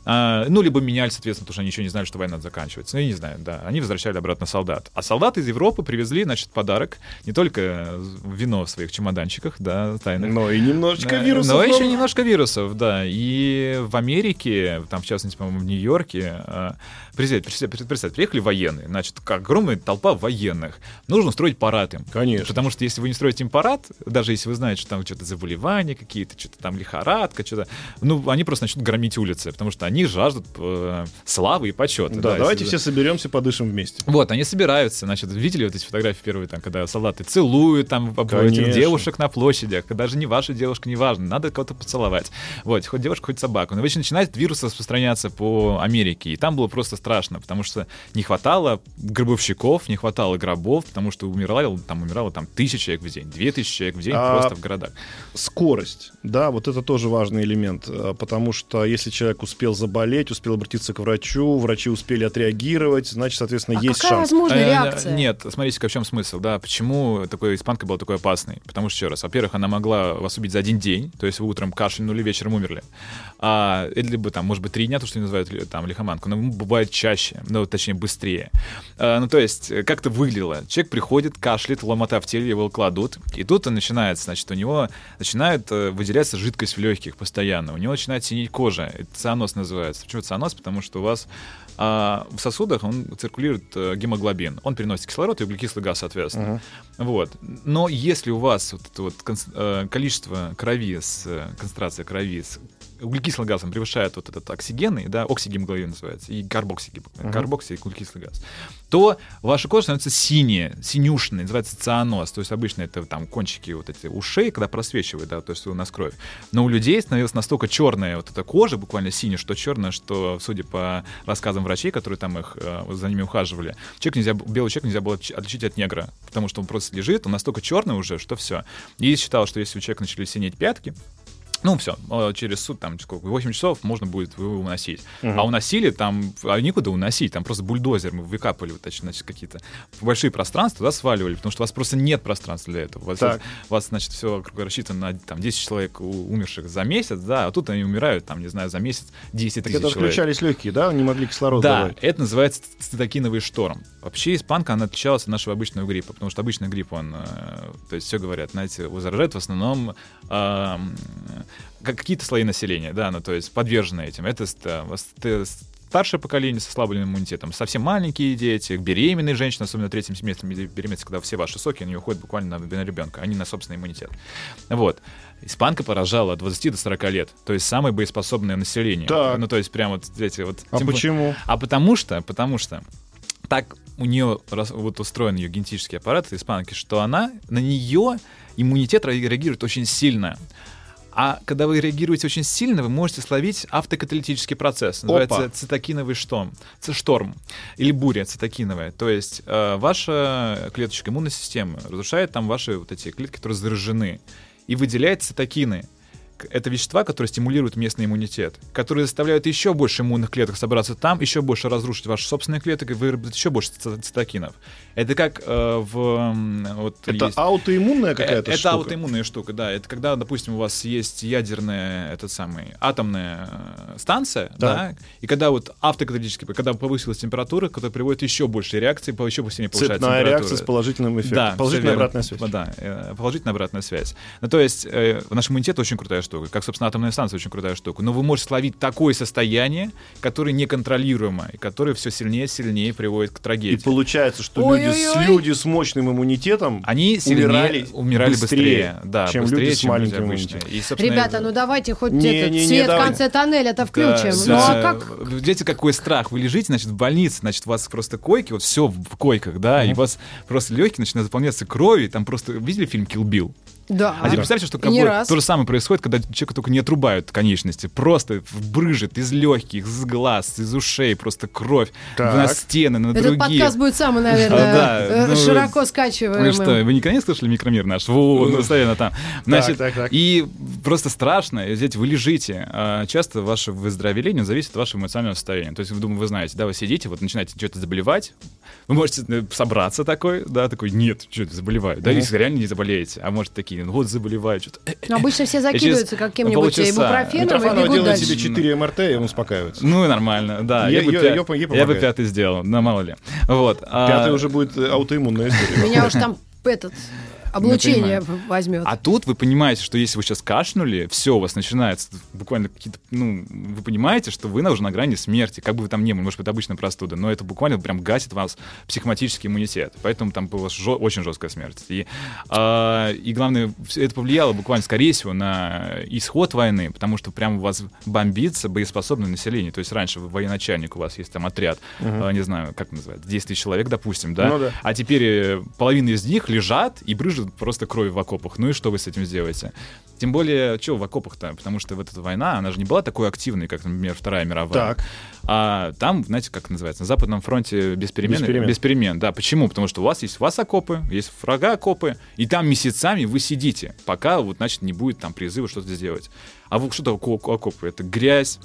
А, ну, либо меняли, соответственно, потому что они еще не знали, что война заканчивается. Ну, я не знаю, да, они возвращали обратно солдат. А солдаты из Европы привезли, значит, подарок, не только вино в своих чемоданчиках, да, тайных, Но и немножечко вирусов. Но но- еще немножко вирусов, да. И в Америке, там, в частности, по-моему, в Нью-Йорке, э, представь, представь, представь, приехали военные, значит, как огромная толпа военных. Нужно устроить парад им. Конечно. Потому что если вы не строите им парад, даже если вы знаете, что там что-то заболевания какие-то, что-то там лихорадка, что-то, ну, они просто начнут громить улицы, потому что они жаждут э, славы и почета. Да, давайте если- все соберемся, подышим вместе. вот, они собираются, значит, видели вот эти фотографии первые, там, когда солдаты целуют там этих девушек на площадях, даже не ваша девушка, не важно, надо кого-то поцеловать. Вот, хоть девушку, хоть собаку. Но вечер начинает вирус распространяться по Америке, и там было просто страшно, потому что не хватало гробовщиков, не хватало гробов, потому что умирало, там умирало там тысяча человек в день, две тысячи человек в день А- просто в городах. Скорость, да, вот это тоже важный элемент, э, потому что если человек успел заболеть, успел обратиться к врачу, врачи успели отреагировать, значит, соответственно, А есть какая шанс. возможная Э, реакция? Нет, смотрите, в чем смысл, да, почему такой испанка была такой опасной? Потому что, еще раз, во-первых, она могла вас убить за один день, то есть вы утром кашлянули, вечером умерли. А, или либо там, может быть, три дня, то, что называют там лихоманку, но бывает чаще, ну, точнее, быстрее. А, ну, то есть, э, как-то выглядело. Человек приходит, кашляет, ломота в теле, его кладут, и тут он начинается, значит, у него начинает э, выделяться жидкость в легких постоянно, у него начинает синеть кожа, это цианоз называется. Почему цианоз? Потому что у вас а, в сосудах он циркулирует э, гемоглобин. Он переносит кислород и углекислый газ, соответственно. Вот. Но если у вас вот это вот э, количество крови с э, концентрация крови с углекислым газом превышает вот этот оксигенный, да, оксигемоглобин называется, и карбоксиг, карбокси и углекислый газ, то ваша кожа становится синяя, синюшная, называется цианоз. То есть обычно это там кончики вот эти ушей, когда просвечивает, да, то есть у нас кровь. Но у людей становилась настолько черная вот эта кожа, буквально синяя, что черная, что, судя по рассказам врачей, которые там их э, за ними ухаживали. Человек нельзя, белый человек нельзя было отличить от негра, потому что он просто лежит, он настолько черный уже, что все. И считал, что если у человека начали синеть пятки, ну, все, через суд, там, сколько, 8 часов можно будет его уносить. Uh-huh. А уносили там, а некуда уносить, там просто бульдозер мы выкапывали, вот, значит, какие-то большие пространства, туда сваливали, потому что у вас просто нет пространства для этого. У вас, так. вас значит, все рассчитано на там, 10 человек умерших за месяц, да, а тут они умирают, там, не знаю, за месяц 10 тысяч это человек. отключались легкие, да, не могли кислород Да, давать. это называется цитокиновый шторм. Вообще испанка, она отличалась от нашего обычного гриппа, потому что обычный грипп, он, э, то есть все говорят, знаете, заражает в основном э, какие-то слои населения, да, ну то есть подвержены этим. Это старшее поколение со слабым иммунитетом, совсем маленькие дети, беременные женщины, особенно третьим семестром беременности, когда все ваши соки, они уходят буквально на, на ребенка, они на собственный иммунитет. Вот. Испанка поражала от 20 до 40 лет, то есть самое боеспособное население. Так. Ну, то есть прямо вот эти вот... А почему? А потому что, потому что так у нее вот устроен ее генетический аппарат испанки, что она на нее иммунитет реагирует очень сильно. А когда вы реагируете очень сильно, вы можете словить автокаталитический процесс. Называется Опа. цитокиновый шторм. шторм или буря цитокиновая. То есть э, ваша клеточка иммунной системы разрушает там ваши вот эти клетки, которые заражены, и выделяет цитокины это вещества, которые стимулируют местный иммунитет, которые заставляют еще больше иммунных клеток собраться там, еще больше разрушить ваши собственные клетки и выработать еще больше цитокинов. Это как э, в... Вот, это есть... аутоиммунная какая-то это штука? Это аутоиммунная штука, да. Это когда, допустим, у вас есть ядерная, этот самый, атомная э, станция, да, да и когда вот автокаталитически, когда повысилась температура, которая приводит еще больше реакции, еще сильнее повышается Цветная температура. реакция с положительным эффектом. Да, положительная обратная связь. Да, э, положительная обратная связь. Ну, то есть э, наш иммунитет очень крутая штука, как, собственно, атомная станция очень крутая штука. Но вы можете словить такое состояние, которое неконтролируемо, и которое все сильнее и сильнее приводит к трагедии. И получается, что люди с, люди с мощным иммунитетом они умирали, умирали быстрее, быстрее, да, чем быстрее, люди с чем маленьким иммунитетом. И, Ребята, ну давайте хоть не, этот не, свет не, в конце тоннеля-то включим. Да, ну а как? Видите, какой страх. Вы лежите, значит, в больнице, значит, у вас просто койки, вот все в койках, да, mm-hmm. и у вас просто легкие начинают заполняться кровью, там просто, видели фильм «Kill Bill»? Да. А теперь представьте, что как бы, то же самое происходит, когда человека только не отрубают конечности. Просто брыжет из легких, из глаз, из ушей, просто кровь так. на стены, на Этот другие. Этот подкаст будет самый, наверное, да, э, ну, широко скачиваемый. Ну что, вы никогда не слышали микромир наш? Вот, постоянно там. Значит, так, так, так. и просто страшно, здесь вы лежите. А часто ваше выздоровление зависит от вашего эмоционального состояния. То есть вы думаете, вы знаете, да, вы сидите, вот начинаете что-то заболевать, вы можете собраться такой, да, такой, нет, что-то заболеваю. Да, если реально не заболеете, а может такие, ну вот заболевают что-то. Но обычно все закидываются каким-нибудь ибупрофеном и бегут делает себе 4 МРТ, и он успокаивается. Ну, нормально, да. Я, я, я, я, я бы пятый сделал, ну, мало ли. Вот. А пятый уже будет аутоиммунная история. Меня уж там этот облучение возьмет. А тут вы понимаете, что если вы сейчас кашнули, все, у вас начинается буквально какие-то, ну, вы понимаете, что вы уже на грани смерти, как бы вы там ни были, может быть, обычная простуда, но это буквально прям гасит вас психоматический иммунитет, поэтому там была жё- очень жесткая смерть. И, э, и главное, это повлияло буквально, скорее всего, на исход войны, потому что прям у вас бомбится боеспособное население, то есть раньше вы военачальник, у вас есть там отряд, угу. э, не знаю, как называется, 10 тысяч человек, допустим, да? Ну, да, а теперь э, половина из них лежат и брыжут просто кровь в окопах. Ну и что вы с этим сделаете? Тем более, что в окопах-то? Потому что вот эта война, она же не была такой активной, как, например, Вторая мировая. Так. А там, знаете, как называется, на Западном фронте без перемен. Без перемен. Без перемен, да. Почему? Потому что у вас есть у вас окопы, есть врага окопы, и там месяцами вы сидите, пока вот, значит, не будет там призыва что-то сделать. А вы что такое окопы? Это грязь,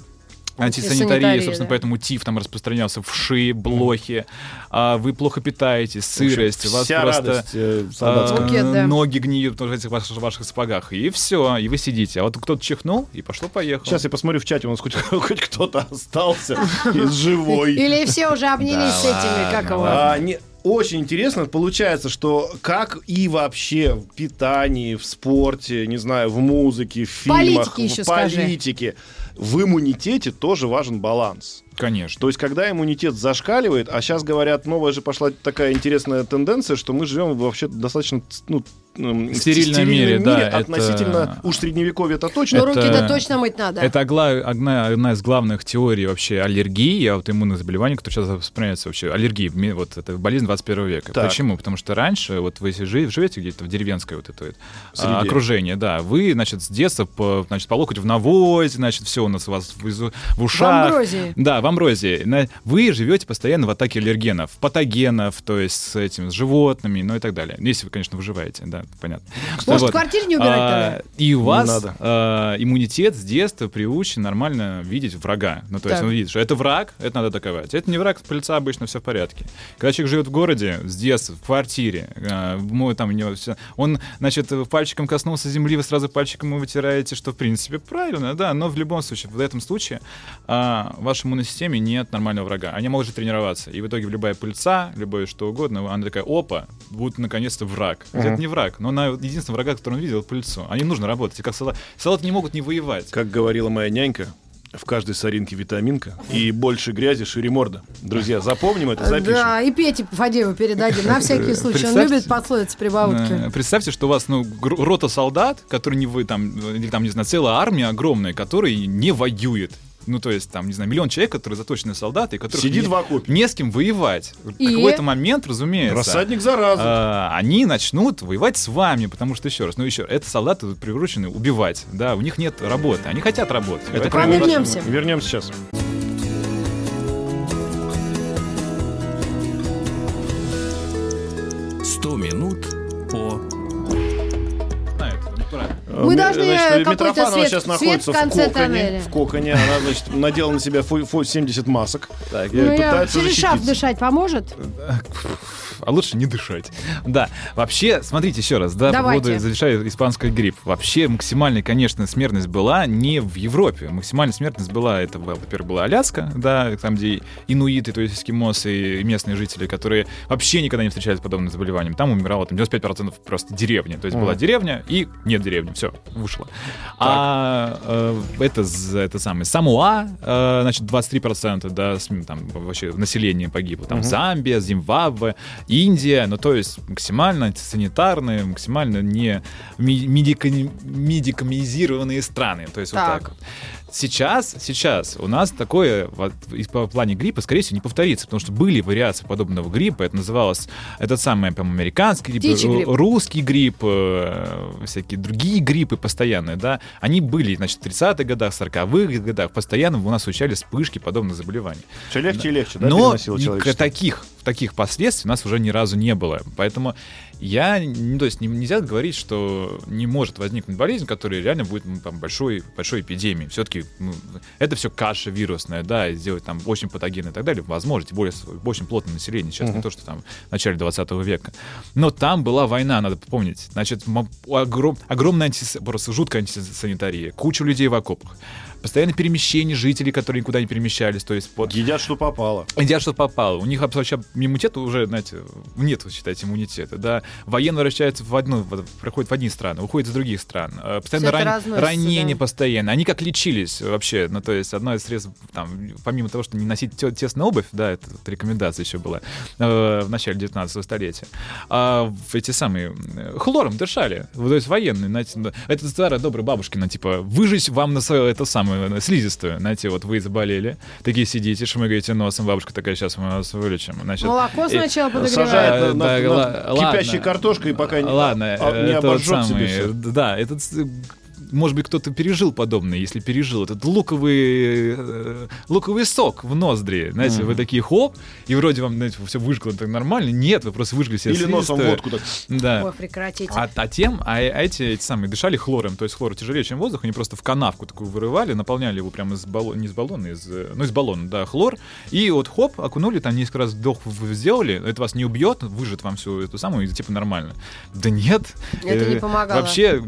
антисанитария, собственно, да. поэтому ТИФ там распространялся, вши, блохи, а вы плохо питаетесь, сырость, общем, у вас просто радость, э, а, Букет, да. ноги гниют в этих ваших, ваших сапогах, и все, и вы сидите. А вот кто-то чихнул, и пошло-поехало. Сейчас я посмотрю в чате, у нас хоть, хоть кто-то остался из живой. Или все уже обнялись с этими, как его? А, очень интересно. Получается, что как и вообще в питании, в спорте, не знаю, в музыке, в фильмах, политике в политике, в иммунитете тоже важен баланс. Конечно. То есть, когда иммунитет зашкаливает, а сейчас говорят, новая же пошла такая интересная тенденция, что мы живем вообще достаточно ну, В стерильном стерильном мире, да, это- относительно уж средневековья это точно. Но Это- руки-то точно мыть надо. Это огла- одна, одна из главных теорий вообще аллергии, аутоиммунных заболеваний, которые сейчас воспринимаются вообще. Аллергии, вот это болезнь 21 века. Так. Почему? Потому что раньше, вот вы живете где-то в деревенской вот это вот, а, Среде. окружение, да, вы, значит, с детства, по, значит, по локоть в навозе, значит, все у нас у вас в, в ушах. амброзии. Да, в амброзии. Вы живете постоянно в атаке аллергенов, патогенов, то есть с этим, с животными, ну и так далее. Если вы, конечно, выживаете, да, понятно. Может, Вот. в квартире не убирать А, тогда? И у вас надо. а, иммунитет с детства приучен нормально видеть врага. Ну, то есть Так. он видит, что это враг, это надо атаковать. Это не враг, с пыльца обычно все в порядке. Когда человек живет в городе, с детства, в квартире, а, мой там у него всё- он, значит, пальчиком коснулся земли, вы сразу пальчиком его вытираете, что, в принципе, правильно, да, но в любом случае, в этом случае а, в вашей иммунной системе нет нормального врага. Они могут тренироваться. И в итоге любая пыльца, любое что угодно, она такая, опа, будет наконец-то враг. Ведь Это не враг, но она единственный врага, который он видел, пыльцу. Они нужно работать. И как солдаты. Солдаты не могут не воевать. Как говорила моя нянька, в каждой соринке витаминка, и больше грязи, шире морда. Друзья, запомним это, запишем. Да, и Пете Фадееву передадим, на всякий случай. Он любит пословицы, прибаутки. Э, Представьте, что у вас ну, рота солдат, который не вы там, или там, не знаю, целая армия огромная, который не воюет. Ну, то есть, там, не знаю, миллион человек, которые заточенные солдаты, и которых Сидит не, в окопе. не с кем воевать. И? В какой-то момент, разумеется. Рассадник заразы. а, они начнут воевать с вами, потому что еще раз, ну еще, это солдаты приручены убивать, да, у них нет работы, они хотят работать. Это про Вернемся. Вернемся сейчас. «100 минут Мы должны какой-то Митрофанова свет- сейчас свет находится в конце в коконе. тоннеля. В коконе. Она, значит, надела на себя фу- фу- 70 масок. Так, Ну, я через шаф дышать поможет? А лучше не дышать. Да, вообще, смотрите еще раз, да, по Давайте. поводу завершая испанский грипп. Вообще максимальная, конечно, смертность была не в Европе. Максимальная смертность была, это, во-первых, была Аляска, да, там, где инуиты, то есть эскимосы и местные жители, которые вообще никогда не встречались с подобным заболеванием. Там умирало там 95% просто деревни. То есть была деревня и нет деревни, все, вышло. А э, это, это самое, Самуа, э, значит, 23%, да, там вообще население погибло. Там Замбия, Зимбабве, Индия, ну то есть максимально санитарные, максимально не ми- медика- медикамизированные страны. То есть Так. вот так. Сейчас, сейчас у нас такое вот, и по плане гриппа, скорее всего, не повторится, потому что были вариации подобного гриппа. Это называлось этот самый, по-моему, американский грипп, грипп. русский грипп, э, всякие другие гриппы постоянные, да. Они были, значит, в 30-х годах, 40-х годах, постоянно у нас случались вспышки подобных заболеваний. Все легче и легче, да, Но таких, таких последствий у нас уже ни разу не было. Поэтому я, ну, то есть не- нельзя говорить, что не может возникнуть болезнь, которая реально будет ну, там, большой, большой эпидемией. Все-таки это все каша вирусная, да, и сделать там очень патогены и так далее, возможно, тем более очень плотным населением. Сейчас не то, что там в начале 20 века. Но там была война, надо помнить. Значит, огром- огромная антис- просто жуткая антисанитария, куча людей в окопах. Постоянное перемещение жителей, которые никуда не перемещались, то есть под Едят, что попало. Едят, что попало. У них вообще иммунитета уже, знаете, нет, считайте, иммунитета. Да? Военные вращаются в одну, приходят в одни страны, уходят из других стран. Э, Постоянно ран- ранения да. постоянно. Они как лечились вообще. Ну, то есть, одно из средств, там, помимо того, что не носить те- тесную обувь, да, это вот рекомендация еще была э, в начале 19 столетия, а в эти самые э, хлором дышали. То есть военные, знаете, ну, это старая добрая бабушкина, типа, выжить вам на свою, это самое, на слизистую, знаете, вот вы заболели, такие сидите, шмыгаете носом, бабушка такая, сейчас мы вас вылечим. Значит, Молоко сначала подогревают. Сажает на- кипящей картошкой, пока не- Ладно, а- не обожжет себе. Да, этот может быть, кто-то пережил подобное, если пережил этот луковый, э, луковый сок в ноздри. Знаете, вы такие хоп, и вроде вам, знаете, все выжгло так нормально. Нет, вы просто выжгли себе Или носом водку так. Да. Ой, прекратите. А, а тем, а э- эти, эти самые дышали хлором, то есть хлор тяжелее, чем воздух, они просто в канавку такую вырывали, наполняли его прямо из баллона, не из баллона, из, э, ну из баллона, да, хлор, и вот хоп, окунули, там несколько раз вдох в- сделали, это вас не убьет, выжжет вам всю эту самую, и типа нормально. Да нет. Это не Э, помогало. Вообще,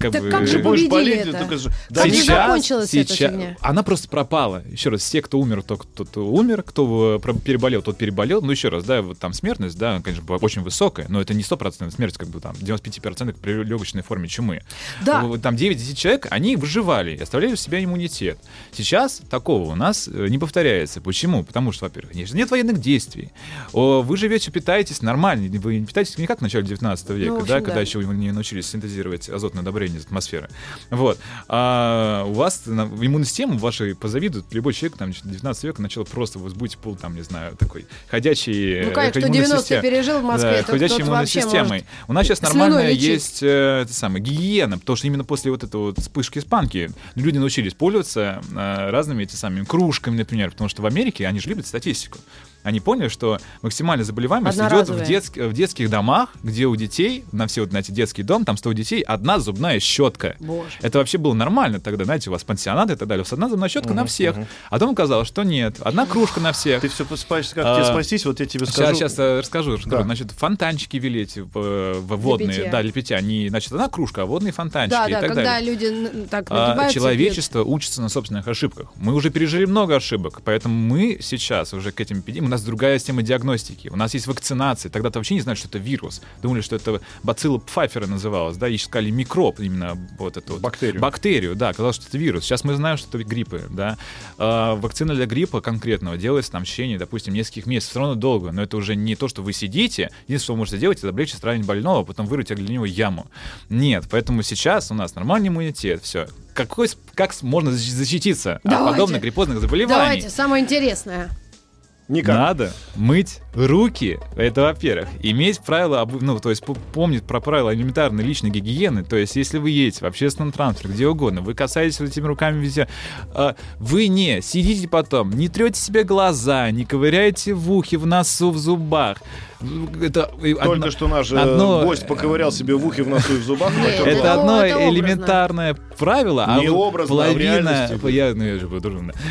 как Так бы... как же Больше победили болеть, это? только ж- Как сейчас- закончилась эта фигня? Она просто пропала. Еще раз, все, кто умер, тот, кто, кто умер, кто э, переболел, тот переболел. Ну, еще раз, да, вот там смертность, да, конечно, была очень высокая, но это не стопроцентная смерть, как бы там 95% при легочной форме чумы. Да. Вот Там 9-10 человек, они выживали и оставляли у себя иммунитет. Сейчас такого у нас э, не повторяется. Почему? Потому что, во-первых, нет, нет военных действий. О, Вы живете, питаетесь нормально. Вы не питаетесь не как в начале 19 века, Ну, общем, да, да. когда еще не научились синтезировать азотное удобрение из атмосферы. Вот. А у вас на- иммунная система вашей позавидует. Любой человек, там, 19 века, начал просто, вы будете пол, там, не знаю, такой ходячий... Ну, как, кто иммунной 90-е системой. пережил в Москве, Да, тот- ходячей иммунной системой. может У нас сейчас лечить. есть э, это самое, гигиена, потому что именно после вот этого вот вспышки спанки люди научились пользоваться э, разными эти самыми кружками, например, потому что в Америке они же любят статистику. Они поняли, что максимальная заболеваемость идет в, детск- в детских домах, где у детей, на все вот, знаете, детский дом, там 100 детей, одна зубная щетка. Боже. Это вообще было нормально тогда, знаете, у вас пансионаты и так далее. У вас одна зубная щетка на всех. А потом оказалось, что нет. Одна кружка на всех. Ты все спрашиваешь, как А, тебе спастись, вот я тебе скажу. Сейчас, сейчас расскажу. расскажу. Да. Значит, фонтанчики вели эти водные, питья. да, для питья. Они, значит, одна кружка, а водные фонтанчики Да, и да, так когда далее. люди так А, человечество учится на собственных ошибках. Мы уже пережили много ошибок, поэтому мы сейчас уже к этим эпидемиям. У нас другая система диагностики. У нас есть вакцинация. Тогда-то вообще не знали, что это вирус. Думали, что это бацилла Пфайфера называлась, да, и искали микроб именно вот эту вот Бактерию. Бактерию, да, казалось, что это вирус. Сейчас мы знаем, что это гриппы, да. А, вакцина для гриппа конкретного делается там в течение, допустим, нескольких месяцев. Все равно долго, но это уже не то, что вы сидите. Единственное, что вы можете делать, это облегчить страдание больного, а потом вырыть для него яму. Нет, поэтому сейчас у нас нормальный иммунитет, все. Какой, как можно защи- защититься от Давайте. подобных гриппозных заболеваний? Давайте, самое интересное. Никак. Надо мыть руки. Это, во-первых. Иметь правила, ну, то есть помнить про правила элементарной личной гигиены. То есть, если вы едете в общественном транспорте, где угодно, вы касаетесь вот этими руками везде, а, вы не сидите потом, не трете себе глаза, не ковыряете в ухе, в носу, в зубах. Это Только одно- что наш э, одно- гость поковырял себе в ухе, в носу и в зубах. Нет, Это одно это образно. элементарное правило, а Не образно, а в половина, реальности. я, ну, я же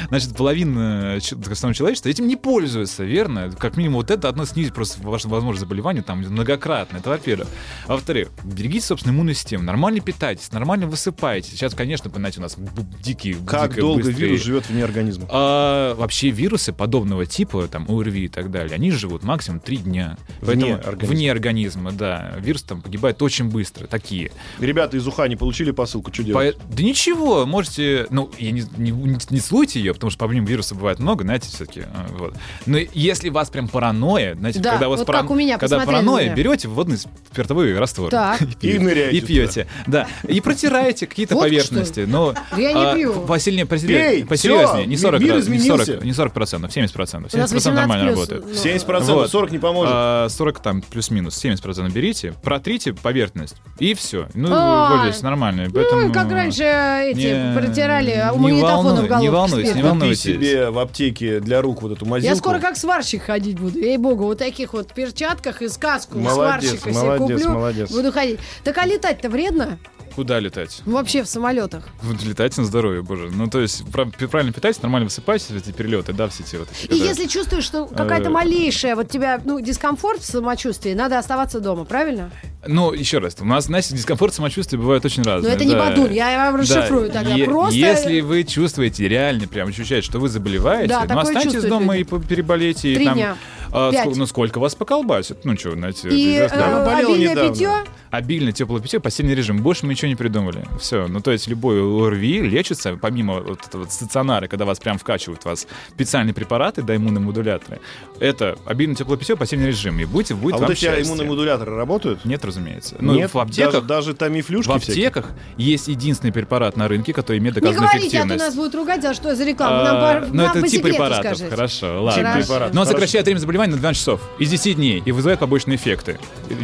значит, половина основного человечества этим не пользуется, верно? Как минимум вот это одно снизит просто вашу возможность заболевания там многократно, это во-первых. А во-вторых, берегите собственную иммунную систему, нормально питайтесь, нормально высыпайтесь. Сейчас, конечно, понимаете, у нас дикие, Как дико долго быстрые- вирус живет вне организма? а, вообще вирусы подобного типа, там, ОРВИ и так далее, они живут максимум 3 дня. Вне Поэтому- организма. Вне организма, да. Вирус там погибает очень быстро, такие. Ребята из Ухани получили посылку, что делать? По- Да ничего, можете, ну, я не, не, не, не слуйте ее, потому что помимо вируса бывает много, знаете, все-таки. Вот. Но если вас прям паранойя, знаете, Да, когда у вас вот как у меня, когда паранойя, меня. берете водный спиртовой раствор Так. и, пьете, И ныряете и пьете, да, и протираете какие-то поверхности. Но Я не а, пью. Посильнее, Пей, посерьезнее, не 40, мир раз- не изменился. 40, не 40 процентов, 70 процентов, У нас 70 процентов 18 нормально плюс, работает. ну, 70%, Вот. 40 не поможет. А, 40 там плюс-минус, 70% берите, протрите поверхность, и все. Ну, пользуйтесь нормально. Поэтому, Ну, как раньше эти протирали у магнитофона волнуй- в голову. не волнуйся, не волнуйтесь. себе в аптеке для рук вот эту мазилку. Я скоро как сварщик ходить буду, ей-богу, вот таких вот перчатках и сказку Молодец, сварщика себе молодец, куплю, молодец. буду ходить. Так а летать-то вредно? Куда летать? Вообще в самолетах. Вот Летайте на здоровье, боже. Ну, то есть, прав- правильно питайтесь, нормально высыпайтесь в эти перелеты, да, все эти вот эти. И когда- если чувствуешь, что какая-то Э, малейшая, вот тебя, ну, дискомфорт в самочувствии, надо оставаться дома, правильно? Ну, еще раз, у нас, знаете, дискомфорт самочувствия бывает очень Но разные. это не да. бадун, я вам расшифрую Да, тогда. е- Просто... Если вы чувствуете, реально прям ощущаете, что вы заболеваете, Да, ну, останьтесь дома люди. и переболейте. и Три там, дня. А, Пять. ск- ну, сколько вас поколбасит? Ну, что, знаете, И известно. Да, э, болел недавно. питье, Обильное теплое питье, постельный режим. Больше мы ничего не придумали. Все. Ну, то есть любой ОРВИ лечится, помимо вот этого стационара, когда вас прям вкачивают вас специальные препараты, да, иммуномодуляторы. Это обильное теплое питье, постельный режим. И будете, будет А вам вот эти счастье. иммуномодуляторы работают? Нет, разумеется. Ну, Нет? в аптеках... Даже, даже тамифлюшки В всякие? аптеках есть единственный препарат на рынке, который имеет не доказанную говорите, а то эффективность. нас будут ругать, за что за рекламу. Нам, А, по- ну, нам это по тип препаратов. скажите. Хорошо, ладно. Тип Хорошо. препаратов. Но он сокращает время заболевания на 12 часов из 10 дней и вызывает побочные эффекты.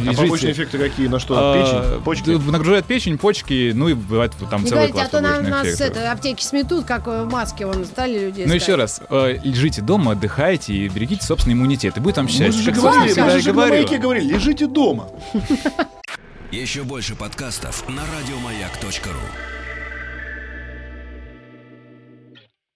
А побочные эффекты какие? На что? А, Печень? Почки? Нагружает печень, почки, ну и бывает там Не целый говорите, а класс то нам, побочных нас эффектов. это, аптеки сметут, как э, маски вон стали людей Ну еще раз, э, лежите дома, отдыхайте и берегите собственный иммунитет. И будет вам счастье. Мы же говорили, мы же и же на говорю. маяке говорили, лежите дома. Еще больше подкастов на радиомаяк.ру.